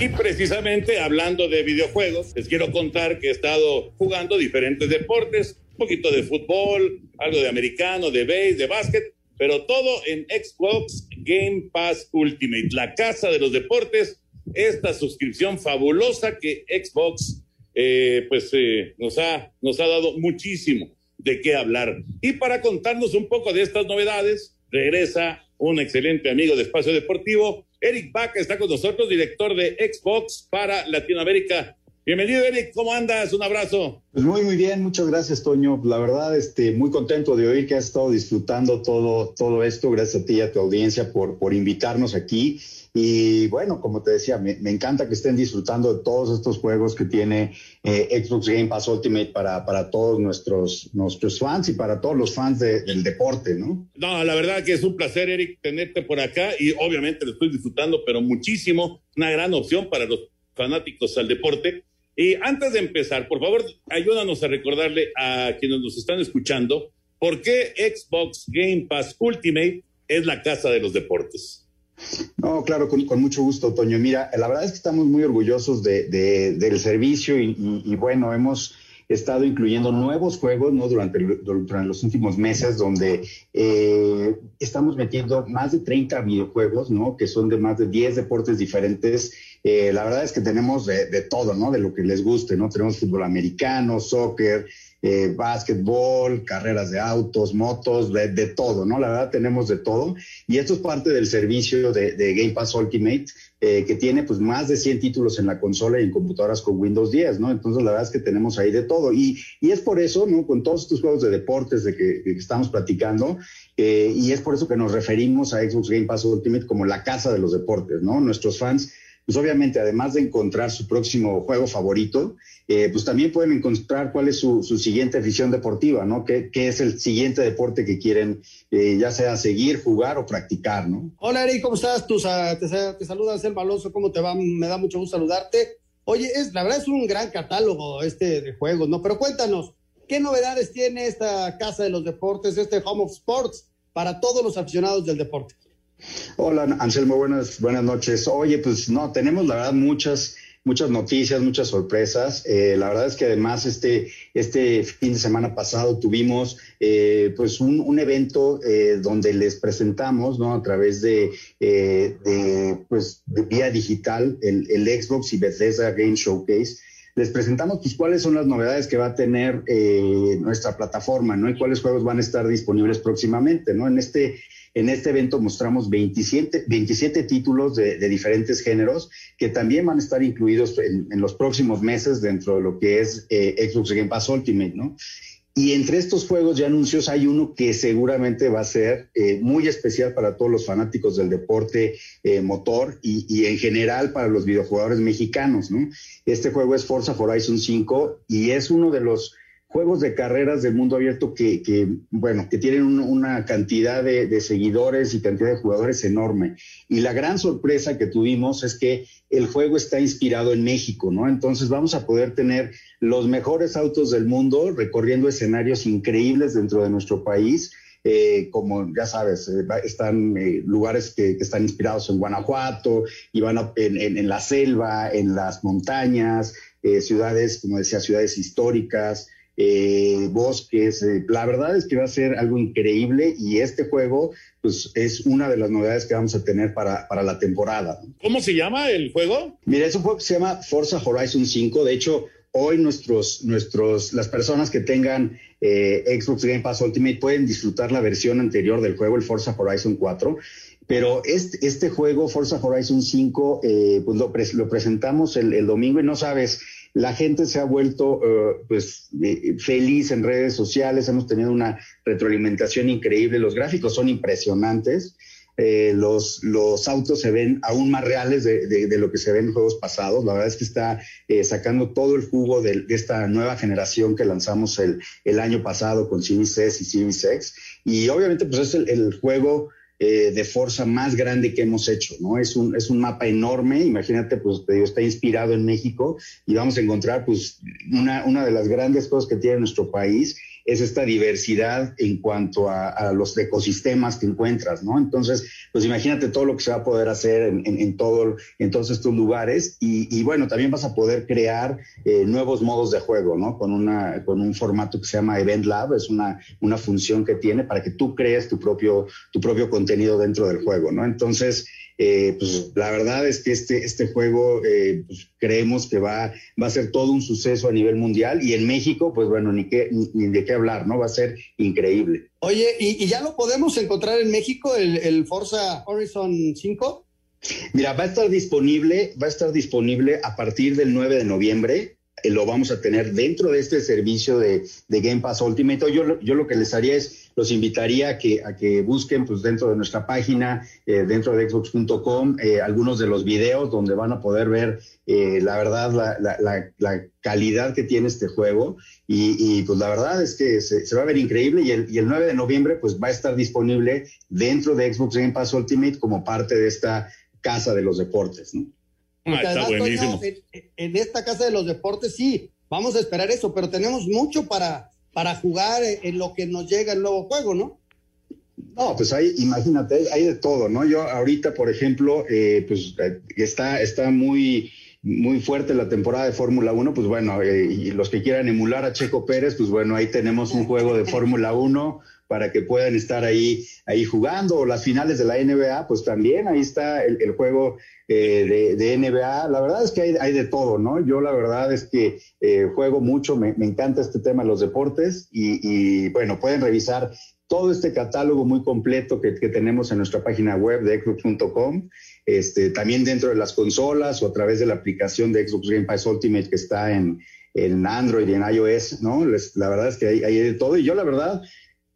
S9: Y precisamente hablando de videojuegos, les quiero contar que he estado jugando diferentes deportes, un poquito de fútbol, algo de americano, de base, de básquet, pero todo en Xbox Game Pass Ultimate, la casa de los deportes, esta suscripción fabulosa que Xbox eh, pues eh, nos, ha, nos ha dado muchísimo de qué hablar. Y para contarnos un poco de estas novedades, regresa un excelente amigo de Espacio Deportivo, Eric Baca está con nosotros, director de Xbox para Latinoamérica. Bienvenido, Eric. ¿Cómo andas? Un abrazo.
S20: Pues muy, muy bien. Muchas gracias, Toño. La verdad, este, muy contento de oír que has estado disfrutando todo, todo esto. Gracias a ti y a tu audiencia por, por invitarnos aquí. Y bueno, como te decía, me, me encanta que estén disfrutando de todos estos juegos que tiene eh, Xbox Game Pass Ultimate para, para todos nuestros, nuestros fans y para todos los fans de, del deporte, ¿no?
S9: No, la verdad que es un placer, Eric, tenerte por acá y obviamente lo estoy disfrutando, pero muchísimo. Una gran opción para los fanáticos al deporte. Y antes de empezar, por favor, ayúdanos a recordarle a quienes nos están escuchando por qué Xbox Game Pass Ultimate es la casa de los deportes.
S20: No, claro, con, mucho gusto, Toño. Mira, la verdad es que estamos muy orgullosos de, de- del servicio y, y- y bueno, hemos estado incluyendo nuevos juegos ¿no? durante, durante los últimos meses donde eh, estamos metiendo más de 30 videojuegos, ¿no? que son de más de 10 deportes diferentes. Eh, la verdad es que tenemos de, todo, ¿no? de lo que les guste. ¿no? Tenemos fútbol americano, soccer, eh, básquetbol, carreras de autos, motos, de, todo, ¿no? La verdad tenemos de todo. Y esto es parte del servicio de, Game Pass Ultimate, eh, que tiene pues más de 100 títulos en la consola y en computadoras con Windows 10, ¿no? Entonces la verdad es que tenemos ahí de todo. Y, y es por eso, ¿no? Con todos estos juegos de deportes de que, que estamos platicando, y es por eso que nos referimos a Xbox Game Pass Ultimate como la casa de los deportes, ¿no? Nuestros fans pues obviamente, además de encontrar su próximo juego favorito, eh, pues también pueden encontrar cuál es su, su siguiente afición deportiva, ¿no? ¿Qué, qué es el siguiente deporte que quieren, eh, ya sea seguir, jugar o practicar, ¿no?
S11: Hola Eric, ¿cómo estás? Tú, te, te saluda Anselmo Alonso, ¿cómo te va? Me da mucho gusto saludarte. Oye, es, la verdad es un gran catálogo este de juegos, ¿no? Pero cuéntanos, ¿qué novedades tiene esta Casa de los Deportes, este Home of Sports, para todos los aficionados del deporte?
S20: Hola, Anselmo, buenas, buenas noches. Oye, pues no, tenemos la verdad muchas, muchas noticias, muchas sorpresas. Eh, la verdad es que además este, este fin de semana pasado tuvimos eh, pues un, un evento eh, donde les presentamos, ¿no? A través de, eh, de, pues, de vía digital el, el Xbox y Bethesda Game Showcase les presentamos pues cuáles son las novedades que va a tener eh, nuestra plataforma, ¿no? Y cuáles juegos van a estar disponibles próximamente, ¿no? En este, en este evento mostramos 27, 27 títulos de, diferentes géneros que también van a estar incluidos en, los próximos meses dentro de lo que es eh, Xbox Game Pass Ultimate, ¿no? Y entre estos juegos y anuncios hay uno que seguramente va a ser eh, muy especial para todos los fanáticos del deporte eh, motor y, y en general para los videojugadores mexicanos, ¿no? Este juego es Forza Horizon 5 y es uno de los juegos de carreras del mundo abierto que, bueno, que tienen un- una cantidad de, seguidores y cantidad de jugadores enorme. Y la gran sorpresa que tuvimos es que el juego está inspirado en México, ¿no? Entonces vamos a poder tener los mejores autos del mundo recorriendo escenarios increíbles dentro de nuestro país. eh, como ya sabes, eh, están eh, lugares que, están inspirados en Guanajuato, y van en la selva, en las montañas, eh, ciudades, como decía, ciudades históricas, eh, bosques. eh, la verdad es que va a ser algo increíble y este juego pues, es una de las novedades que vamos a tener para, para la temporada.
S9: ¿Cómo se llama el juego?
S20: Mira, es un juego que se llama Forza Horizon 5. De hecho, hoy nuestros, nuestros, las personas que tengan eh, Xbox Game Pass Ultimate pueden disfrutar la versión anterior del juego, el Forza Horizon 4. Pero este, este juego, Forza Horizon 5, eh, pues lo, pres- lo presentamos el, el domingo y no sabes, la gente se ha vuelto eh, pues eh, feliz en redes sociales, hemos tenido una retroalimentación increíble, los gráficos son impresionantes. Eh, los, los autos se ven aún más reales de, de- lo que se ven en juegos pasados. La verdad es que está eh, sacando todo el jugo de, esta nueva generación que lanzamos el, el año pasado con Series S y Series X. Y obviamente pues es el juego eh, de Forza más grande que hemos hecho, ¿no? Es un, es un mapa enorme, imagínate, pues te digo, está inspirado en México y vamos a encontrar pues una, una de las grandes cosas que tiene nuestro país es esta diversidad en cuanto a, los ecosistemas que encuentras, ¿no? Entonces, pues imagínate todo lo que se va a poder hacer en, en, en todo, en todos estos lugares y, y, bueno, también vas a poder crear eh, nuevos modos de juego, ¿no? Con, una, con un formato que se llama Event Lab, es una, una función que tiene para que tú crees tu propio, tu propio contenido dentro del juego, ¿no? Entonces, eh, pues la verdad es que este, este juego eh, pues, creemos que va, va a ser todo un suceso a nivel mundial y en México, pues bueno, ni, qué, ni, ni de qué hablar, ¿no? Va a ser increíble.
S11: Oye, ¿y, y ya lo podemos encontrar en México, el, el Forza Horizon 5?
S20: Mira, va a estar disponible, va a estar disponible a partir del 9 de noviembre. Eh, lo vamos a tener dentro de este servicio de, de Game Pass Ultimate. Yo, yo lo que les haría es, los invitaría a que, a que busquen pues, dentro de nuestra página, eh, dentro de xbox.com, eh, algunos de los videos donde van a poder ver eh, la verdad, la, la, la, la, calidad que tiene este juego. Y, y pues la verdad es que se, se, va a ver increíble y el, y el 9 de noviembre pues va a estar disponible dentro de Xbox Game Pass Ultimate como parte de esta casa de los deportes, ¿no?
S9: Ah, está
S11: además,
S9: buenísimo.
S11: En, esta casa de los deportes sí, vamos a esperar eso, pero tenemos mucho para, para jugar en lo que nos llega el nuevo juego, ¿no?
S20: No, pues hay, imagínate, hay de todo, ¿no? Yo ahorita, por ejemplo, eh, pues está, está muy, muy fuerte la temporada de Fórmula 1, pues bueno, eh, y los que quieran emular a Checo Pérez, pues bueno, ahí tenemos un juego de Fórmula 1 para que puedan estar ahí, ahí jugando. O las finales de la NBA, pues también ahí está el, juego eh, de, de, NBA. La verdad es que hay, hay, de todo, ¿no? Yo la verdad es que eh, juego mucho, me, me, encanta este tema de los deportes y, y, bueno, pueden revisar todo este catálogo muy completo que, que tenemos en nuestra página web de xbox.com, este, también dentro de las consolas o a través de la aplicación de Xbox Game Pass Ultimate que está en, Android y en iOS, ¿no? La verdad es que hay, hay de todo y yo la verdad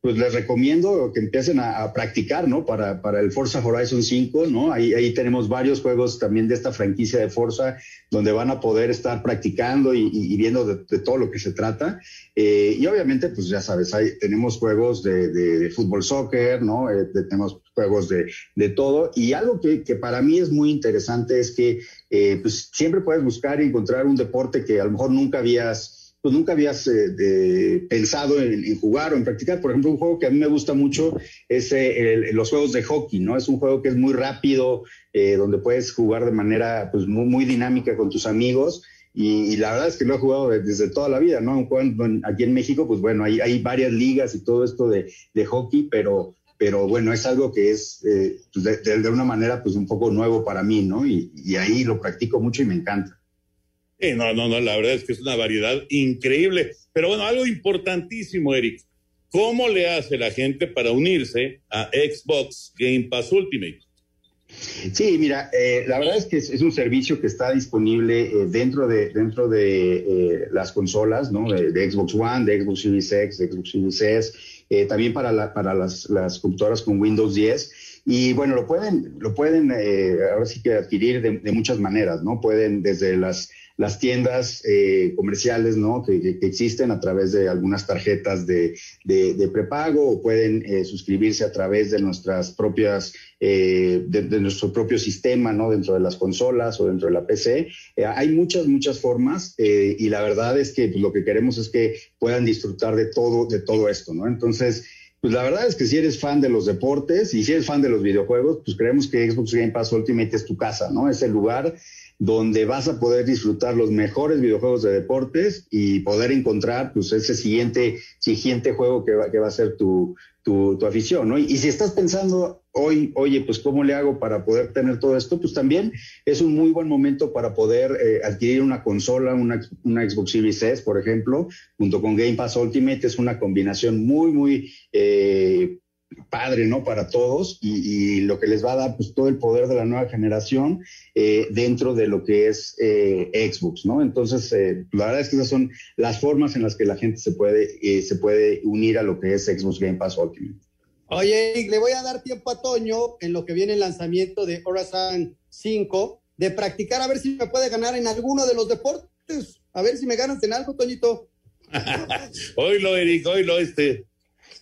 S20: pues les recomiendo que empiecen a, practicar, ¿no? Para, para el Forza Horizon 5, ¿no? Ahí, ahí tenemos varios juegos también de esta franquicia de Forza donde van a poder estar practicando y, y, viendo de, de, todo lo que se trata. Eh, y obviamente, pues ya sabes, hay, tenemos juegos de fútbol, soccer, ¿no? Eh, tenemos juegos de, de todo. Y algo que, que, para mí es muy interesante es que eh, pues siempre puedes buscar y encontrar un deporte que a lo mejor nunca habías pues nunca habías eh, pensado en, jugar o en practicar. Por ejemplo, un juego que a mí me gusta mucho es eh, el, los juegos de hockey, ¿no? Es un juego que es muy rápido, eh, donde puedes jugar de manera pues muy, muy dinámica con tus amigos. Y, y, la verdad es que lo he jugado desde toda la vida, ¿no? Cuando, aquí en México, pues bueno, hay, hay varias ligas y todo esto de, hockey, pero, pero bueno, es algo que es pues de, de, una manera pues un poco nuevo para mí, ¿no? Y, y ahí lo practico mucho y me encanta.
S9: No, no, no, la verdad es que es una variedad increíble. Pero bueno, algo importantísimo, Eric. ¿Cómo le hace la gente para unirse a Xbox Game Pass Ultimate?
S20: Sí, mira, eh, la verdad es que es, un servicio que está disponible eh, dentro de dentro de eh, las consolas, ¿no? De, Xbox One, de Xbox Series X, de Xbox Series también para para las, las computadoras con Windows 10. Y bueno, lo pueden, lo pueden ahora sí que adquirir de muchas maneras, ¿no? Pueden desde las las tiendas eh, comerciales ¿no? Que, existen a través de algunas tarjetas de, de, prepago o pueden eh, suscribirse a través de nuestras propias, eh, de, nuestro propio sistema ¿no? dentro de las consolas o dentro de la PC. Hay muchas, muchas formas y la verdad es que pues, lo que queremos es que puedan disfrutar de todo, de todo esto. ¿no? Entonces, pues la verdad es que si eres fan de los deportes y si eres fan de los videojuegos, pues creemos que Xbox Game Pass Ultimate es tu casa, ¿no? Es el lugar donde vas a poder disfrutar los mejores videojuegos de deportes y poder encontrar pues ese siguiente, siguiente juego que va, que va a ser tu, tu, tu afición, ¿no? Y, si estás pensando hoy, oye, pues cómo le hago para poder tener todo esto, pues también es un muy buen momento para poder eh, adquirir una consola, una, una, Xbox Series S, por ejemplo, junto con Game Pass Ultimate, es una combinación muy, muy... Eh, padre, ¿no? Para todos y, y, lo que les va a dar pues todo el poder de la nueva generación eh, dentro de lo que es eh, Xbox, ¿no? Entonces, eh, la verdad es que esas son las formas en las que la gente se puede, eh, se puede unir a lo que es Xbox Game Pass Ultimate.
S11: Oye, le voy a dar tiempo a Toño en lo que viene el lanzamiento de Horizon 5 de practicar a ver si me puede ganar en alguno de los deportes. A ver si me ganas en algo, Toñito.
S9: oílo, Eric, oílo este.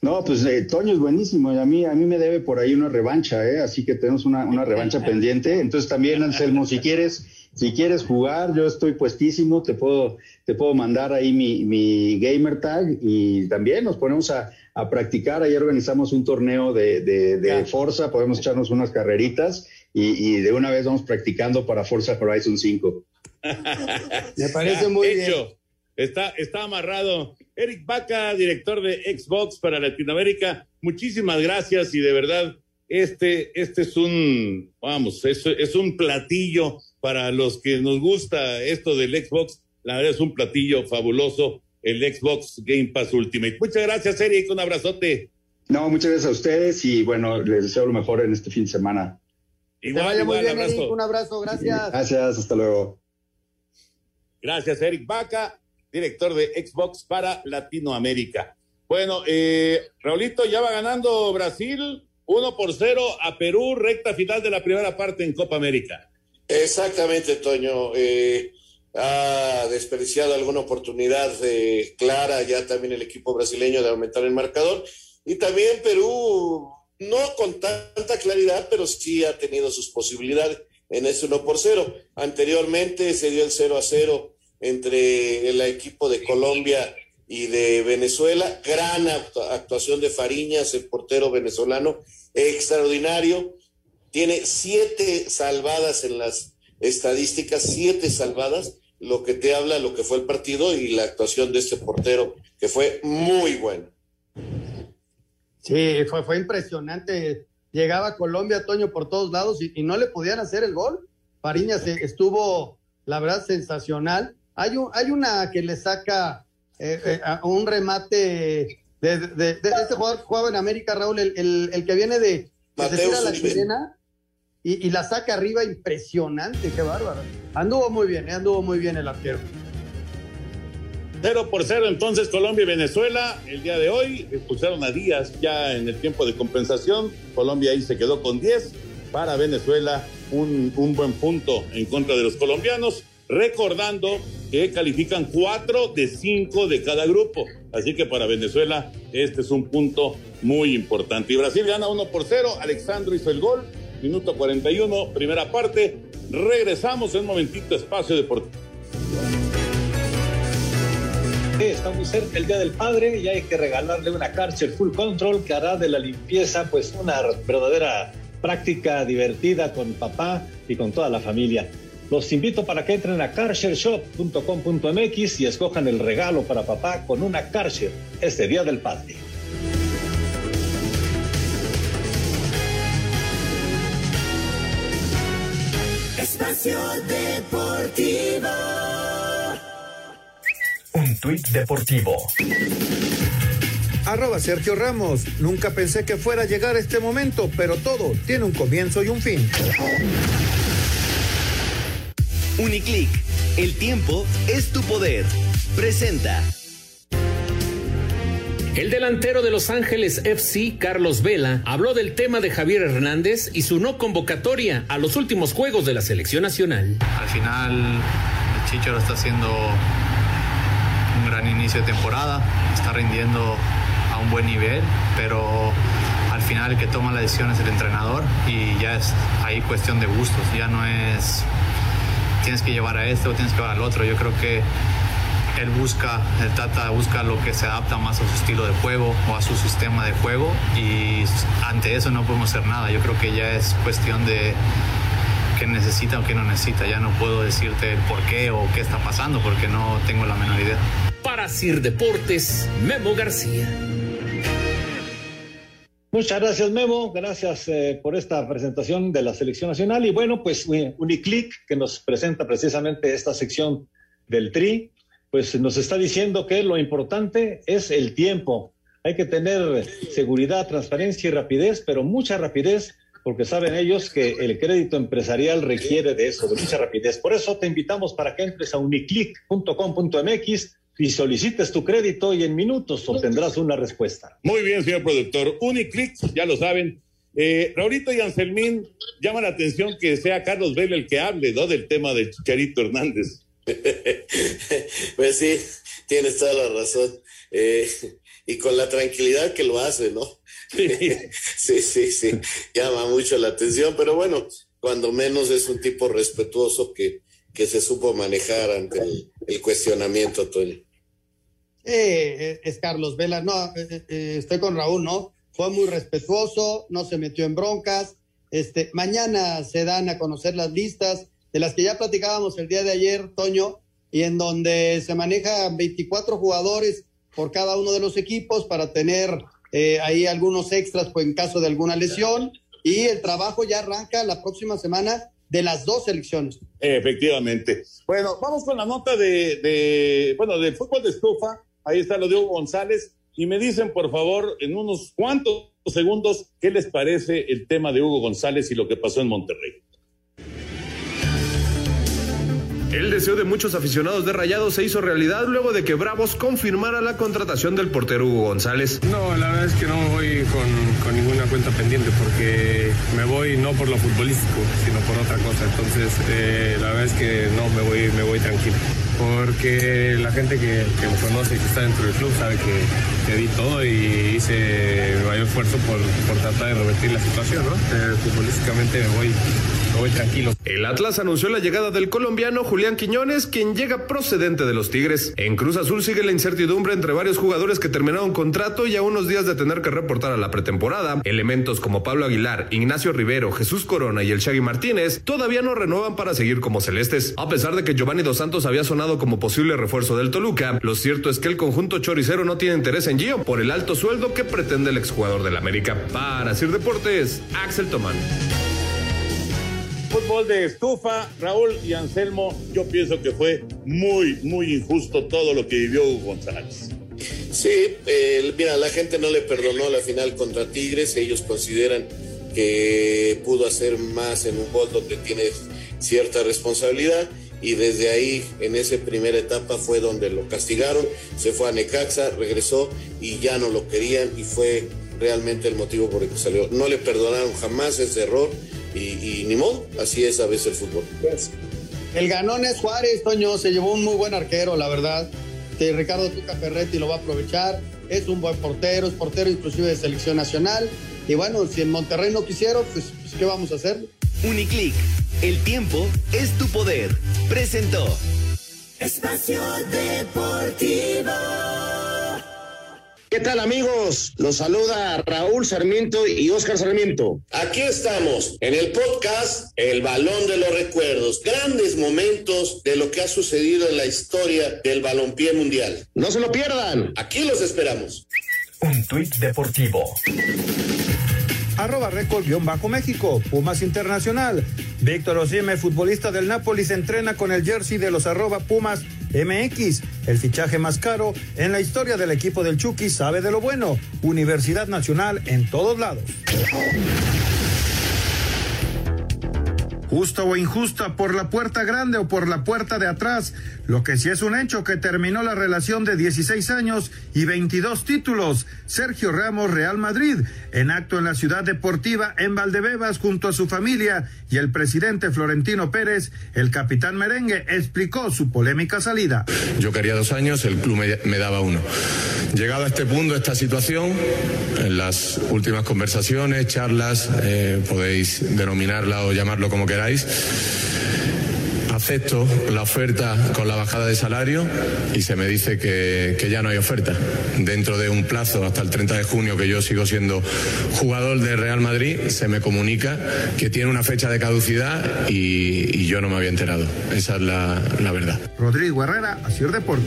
S20: No, pues eh, Toño es buenísimo y a mí, a mí me debe por ahí una revancha, ¿eh? así que tenemos una, una revancha pendiente. Entonces también, Anselmo, si quieres, si quieres jugar, yo estoy puestísimo, te puedo, te puedo mandar ahí mi, mi gamer tag y también nos ponemos a, a practicar. Ayer organizamos un torneo de, de, de Forza, podemos echarnos unas carreritas y, y, de una vez vamos practicando para Forza Horizon 5.
S11: Me parece muy
S9: Hecho.
S11: bien.
S9: Está, está amarrado. Eric Baca, director de Xbox para Latinoamérica, muchísimas gracias y de verdad, este, este es un, vamos, es, es un platillo para los que nos gusta esto del Xbox. La verdad es un platillo fabuloso, el Xbox Game Pass Ultimate. Muchas gracias, Eric, un abrazote.
S20: No, muchas gracias a ustedes y bueno, les deseo lo mejor en este fin de semana.
S11: Igual, vaya muy bien, Eric. Un abrazo, gracias.
S20: Gracias, hasta luego.
S9: Gracias, Eric Vaca, director de Xbox para Latinoamérica. Bueno, eh, Raulito ya va ganando Brasil 1 por 0 a Perú, recta final de la primera parte en Copa América.
S10: Exactamente, Toño. Eh, ha desperdiciado alguna oportunidad eh, clara ya también el equipo brasileño de aumentar el marcador. Y también Perú, no con tanta claridad, pero sí ha tenido sus posibilidades en ese 1 por 0. Anteriormente se dio el 0 a 0 entre el equipo de Colombia y de Venezuela. Gran actuación de Fariñas, el portero venezolano, extraordinario. Tiene siete salvadas en las estadísticas, siete salvadas, lo que te habla lo que fue el partido y la actuación de este portero, que fue muy bueno.
S11: Sí, fue, fue impresionante. Llegaba Colombia, Toño, por todos lados y, no le podían hacer el gol. Fariñas estuvo, la verdad, sensacional. Hay, hay una que le saca eh, eh, un remate de, de, este jugador que jugaba en América, Raúl, el, el, que viene de, de la chilena y, y, la saca arriba, impresionante, qué bárbaro. Anduvo muy bien, eh, anduvo muy bien el arquero.
S9: 0 por 0 entonces Colombia y Venezuela el día de hoy expulsaron a Díaz ya en el tiempo de compensación Colombia ahí se quedó con 10 para Venezuela un, un buen punto en contra de los colombianos recordando que califican cuatro de cinco de cada grupo. Así que para Venezuela este es un punto muy importante. Y Brasil gana uno por cero. Alexandro hizo el gol. Minuto 41, primera parte. Regresamos en un momentito, espacio deportivo.
S13: Está muy cerca el Día del Padre y hay que regalarle una cárcel full control que hará de la limpieza pues una verdadera práctica divertida con papá y con toda la familia. Los invito para que entren a carshareshop.com.mx y escojan el regalo para papá con una Carshare este Día del Padre.
S14: Espacio Deportivo.
S16: Un tuit deportivo.
S3: Arroba Sergio Ramos. Nunca pensé que fuera a llegar este momento, pero todo tiene un comienzo y un fin.
S16: Uniclick, el tiempo es tu poder. Presenta.
S12: El delantero de Los Ángeles FC, Carlos Vela, habló del tema de Javier Hernández y su no convocatoria a los últimos juegos de la selección nacional.
S21: Al final, el Chicharo está haciendo un gran inicio de temporada, está rindiendo a un buen nivel, pero al final el que toma la decisión es el entrenador y ya es ahí cuestión de gustos, ya no es tienes que llevar a este o tienes que llevar al otro. Yo creo que él busca, el Tata busca lo que se adapta más a su estilo de juego o a su sistema de juego y ante eso no podemos hacer nada. Yo creo que ya es cuestión de qué necesita o qué no necesita. Ya no puedo decirte el por qué o qué está pasando porque no tengo la menor idea.
S12: Para Sir Deportes, Memo García.
S13: Muchas gracias, Memo. Gracias eh, por esta presentación de la selección nacional. Y bueno, pues Uniclick, que nos presenta precisamente esta sección del TRI, pues nos está diciendo que lo importante es el tiempo. Hay que tener seguridad, transparencia y rapidez, pero mucha rapidez, porque saben ellos que el crédito empresarial requiere de eso, de mucha rapidez. Por eso te invitamos para que entres a uniclick.com.mx y solicites tu crédito y en minutos obtendrás una respuesta.
S9: Muy bien, señor productor. Uniclick, ya lo saben. Eh, Raulito y Anselmín llama la atención que sea Carlos Vela el que hable ¿no? del tema de Chicharito Hernández.
S10: pues sí, tienes toda la razón. Eh, y con la tranquilidad que lo hace, ¿no? sí, sí, sí, llama mucho la atención, pero bueno, cuando menos es un tipo respetuoso que, que se supo manejar ante el, cuestionamiento, Tony.
S11: Eh, es Carlos Vela. No, eh, eh, estoy con Raúl, ¿no? Fue muy respetuoso, no se metió en broncas. Este, mañana se dan a conocer las listas de las que ya platicábamos el día de ayer, Toño, y en donde se manejan 24 jugadores por cada uno de los equipos para tener ahí algunos extras pues, en caso de alguna lesión. Y el trabajo ya arranca la próxima semana de las dos selecciones.
S9: Efectivamente. Bueno, vamos con la nota de, de bueno, del fútbol de estufa. Ahí está lo de Hugo González. y me dicen, por favor, en unos cuantos segundos, ¿qué les parece el tema de Hugo González y lo que pasó en Monterrey?
S22: El deseo de muchos aficionados de Rayados se hizo realidad luego de que Bravos confirmara la contratación del portero Hugo González.
S5: No, la verdad es que no me voy con, ninguna cuenta pendiente porque me voy no por lo futbolístico, sino por otra cosa. Entonces, eh, la verdad es que no me voy, me voy tranquilo porque la gente que, que, me conoce y que está dentro del club sabe que, que di todo y hice mi mayor esfuerzo por, por tratar de revertir la situación, ¿no? Eh, futbolísticamente me voy, me voy tranquilo.
S22: El Atlas anunció la llegada del colombiano Julián Quiñones, quien llega procedente de los Tigres. En Cruz Azul sigue la incertidumbre entre varios jugadores que terminaron contrato y a unos días de tener que reportar a la pretemporada. Elementos como Pablo Aguilar, Ignacio Rivero, Jesús Corona y el Shaggy Martínez todavía no renuevan para seguir como celestes. A pesar de que Giovanni Dos Santos había sonado como posible refuerzo del Toluca, lo cierto es que el conjunto choricero no tiene interés en Gio por el alto sueldo que pretende el exjugador del América. Para Sir Deportes, Axel Tomán.
S9: Fútbol de estufa, Raúl y Anselmo, yo pienso que fue muy, muy injusto todo lo que vivió Hugo González.
S10: Sí, eh, mira, la gente no le perdonó la final contra Tigres, ellos consideran que pudo hacer más en un gol donde tiene cierta responsabilidad y desde ahí, en esa primera etapa, fue donde lo castigaron, se fue a Necaxa, regresó y ya no lo querían y fue realmente el motivo por el que salió. No le perdonaron jamás ese error y, ni modo, así es a veces el fútbol.
S11: El ganón es Juárez, Toño, se llevó un muy buen arquero, la verdad. Que Ricardo Tuca Ferretti lo va a aprovechar, es un buen portero, es portero inclusive de selección nacional. Y bueno, si en Monterrey no quisieron, pues, pues ¿qué vamos a hacer?
S16: Uniclick, el tiempo es tu poder. Presentó.
S14: Espacio Deportivo.
S19: ¿Qué tal amigos? Los saluda Raúl Sarmiento y Oscar Sarmiento.
S10: Aquí estamos en el podcast El Balón de los Recuerdos. Grandes momentos de lo que ha sucedido en la historia del balompié mundial.
S19: No se lo pierdan.
S10: Aquí los esperamos.
S16: Un tuit deportivo.
S3: Arroba récord-bajo México, Pumas Internacional. Víctor Osime, futbolista del Napoli, se entrena con el jersey de los arroba Pumas MX. El fichaje más caro en la historia del equipo del Chucky sabe de lo bueno. Universidad Nacional en todos lados. Justo o injusta, por la puerta grande o por la puerta de atrás. Lo que sí es un hecho que terminó la relación de 16 años y 22 títulos. Sergio Ramos, Real Madrid, en acto en la ciudad deportiva en Valdebebas junto a su familia y el presidente Florentino Pérez, el capitán merengue, explicó su polémica salida.
S23: Yo quería dos años, el club me, me daba uno. Llegado a este punto, esta situación, en las últimas conversaciones, charlas, eh, podéis denominarla o llamarlo como queráis, acepto la oferta con la bajada de salario y se me dice que, que, ya no hay oferta. Dentro de un plazo hasta el 30 de junio que yo sigo siendo jugador de Real Madrid, se me comunica que tiene una fecha de caducidad y, y yo no me había enterado. Esa es la, la verdad.
S3: Rodrigo Herrera, Asier Deportes.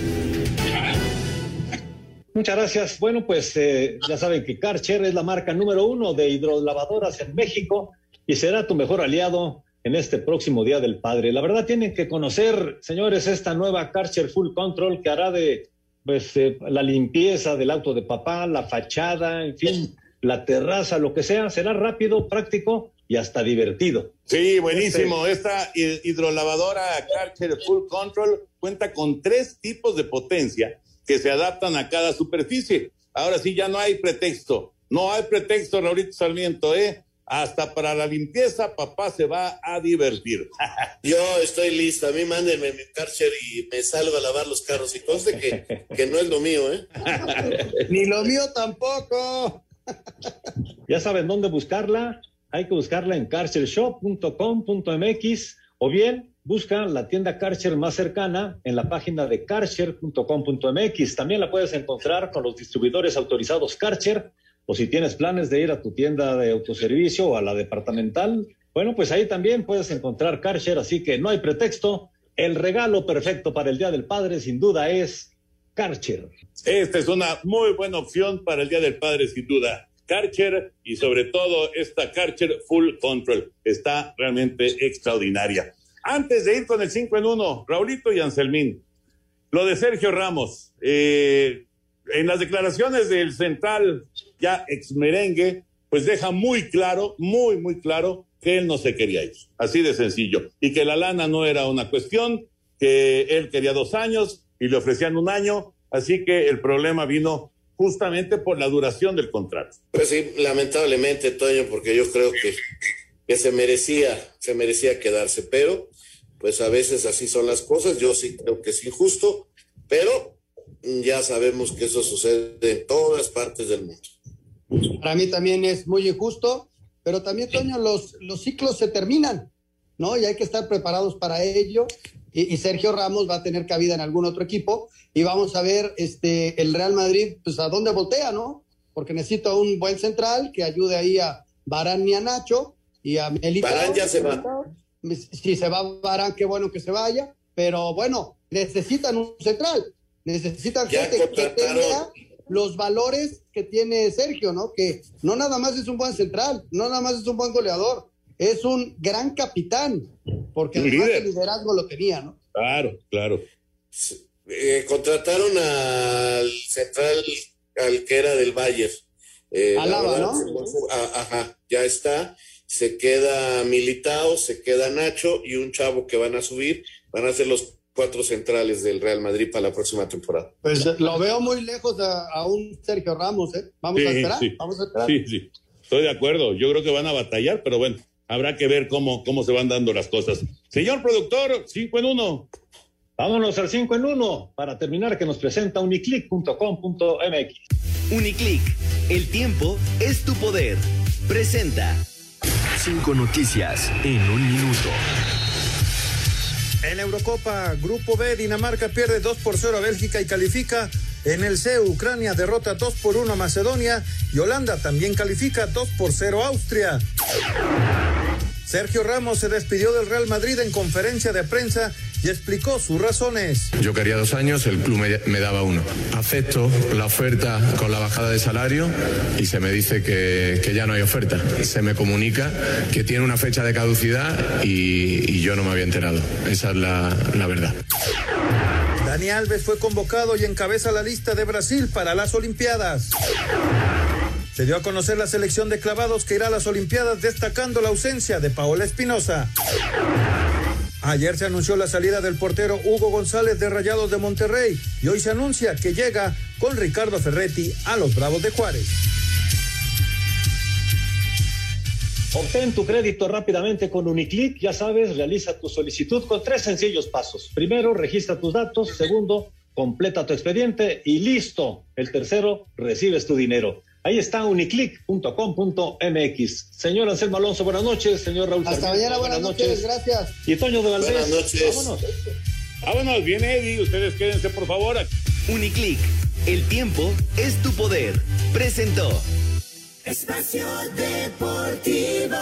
S13: Muchas gracias. Bueno, pues eh, ya saben que Karcher es la marca número uno de hidrolavadoras en México y será tu mejor aliado en este próximo Día del Padre. La verdad tienen que conocer, señores, esta nueva Karcher Full Control que hará de pues eh, la limpieza del auto de papá, la fachada, en fin, la terraza, lo que sea, será rápido, práctico y hasta divertido.
S9: Sí, buenísimo. Esta hidrolavadora Karcher Full Control cuenta con tres tipos de potencia que se adaptan a cada superficie. Ahora sí, ya no hay pretexto. No hay pretexto, Raulito Sarmiento, ¿eh? Hasta para la limpieza, papá se va a divertir.
S10: Yo estoy listo. A mí mándenme mi Karcher y me salgo a lavar los carros. Y conste que, que no es lo mío, ¿eh?
S11: Ni lo mío tampoco.
S13: ya saben dónde buscarla. Hay que buscarla en karchershop.com.mx o bien busca la tienda Karcher más cercana en la página de karcher.com.mx. También la puedes encontrar con los distribuidores autorizados Karcher o si tienes planes de ir a tu tienda de autoservicio o a la departamental, bueno, pues ahí también puedes encontrar Karcher, así que no hay pretexto. El regalo perfecto para el Día del Padre sin duda es Karcher.
S9: Esta es una muy buena opción para el Día del Padre sin duda. Karcher y sobre todo esta Karcher Full Control está realmente extraordinaria. Antes de ir con el 5 en 1, Raulito y Anselmín, lo de Sergio Ramos, eh, en las declaraciones del central, ya ex merengue, pues deja muy claro, muy, muy claro que él no se quería ir. Así de sencillo. Y que la lana no era una cuestión, que él quería dos años y le ofrecían un año. Así que el problema vino justamente por la duración del contrato.
S10: Pues sí, lamentablemente, Toño, porque yo creo que, que se merecía, se merecía quedarse, pero pues a veces así son las cosas. Yo sí creo que es injusto, pero ya sabemos que eso sucede en todas partes del mundo.
S11: Para mí también es muy injusto, pero también, Toño, los, los ciclos se terminan, ¿no? Y hay que estar preparados para ello. Y, y, Sergio Ramos va a tener cabida en algún otro equipo. Y vamos a ver este, el Real Madrid, pues a dónde voltea, ¿no? Porque necesita un buen central que ayude ahí a Barán y a Nacho y a.
S10: Barán ya se va.
S11: Si se va Barán, qué bueno que se vaya. Pero bueno, necesitan un central. Necesitan
S10: Ya
S11: gente que tenga los valores que tiene Sergio, ¿no? Que no nada más es un buen central, no nada más es un buen goleador, es un gran capitán, porque además
S9: líder.
S11: el liderazgo lo tenía, ¿no?
S9: Claro, claro.
S10: Eh, contrataron al central, al que era del Bayern. Eh, la
S11: Alaba,
S10: verdad,
S11: ¿no?
S10: a- Ajá, ya está. Se queda Militao, se queda Nacho y un chavo que van a subir. Van a ser los cuatro centrales del Real Madrid para la próxima temporada.
S11: Pues lo veo muy lejos a, a un Sergio Ramos, ¿eh? Vamos a esperar,
S9: sí.
S11: vamos a esperar.
S9: Sí, sí. Estoy de acuerdo. Yo creo que van a batallar, pero bueno, habrá que ver cómo, cómo se van dando las cosas. Señor productor, cinco en uno.
S13: Vámonos al 5 en 1 para terminar que nos presenta uniclick.com.mx.
S16: Uniclick, el tiempo es tu poder. Presenta cinco noticias en un minuto.
S3: Eurocopa, Grupo B, Dinamarca pierde 2 por 0 a Bélgica y califica. En el C, Ucrania derrota 2 por 1 a Macedonia y Holanda también califica 2 por 0 a Austria. Sergio Ramos se despidió del Real Madrid en conferencia de prensa y explicó sus razones.
S23: Yo quería dos años, el club me, me daba uno. Acepto la oferta con la bajada de salario y se me dice que, que ya no hay oferta. Se me comunica que tiene una fecha de caducidad y, y yo no me había enterado. Esa es la, la verdad.
S3: Dani Alves fue convocado y encabeza la lista de Brasil para las Olimpiadas. Se dio a conocer la selección de clavados que irá a las Olimpiadas destacando la ausencia de Paola Espinosa. Ayer se anunció la salida del portero Hugo González de Rayados de Monterrey y hoy se anuncia que llega con Ricardo Ferretti a los Bravos de Juárez.
S13: Obtén tu crédito rápidamente con Uniclick. Ya sabes, realiza tu solicitud con tres sencillos pasos. Primero, registra tus datos. Segundo, completa tu expediente y listo. El tercero, recibes tu dinero. Ahí está uniclick.com.mx. Señor Anselmo Alonso, buenas noches. Señor Raúl
S11: Hasta
S13: Sarmiento,
S11: mañana, buenas noches, gracias.
S13: Y Toño de Valdés.
S10: Buenas noches.
S13: Vámonos.
S9: Vámonos, viene Eddie. Ustedes quédense, por favor.
S16: Uniclick, el tiempo es tu poder. Presentó.
S14: Espacio Deportivo.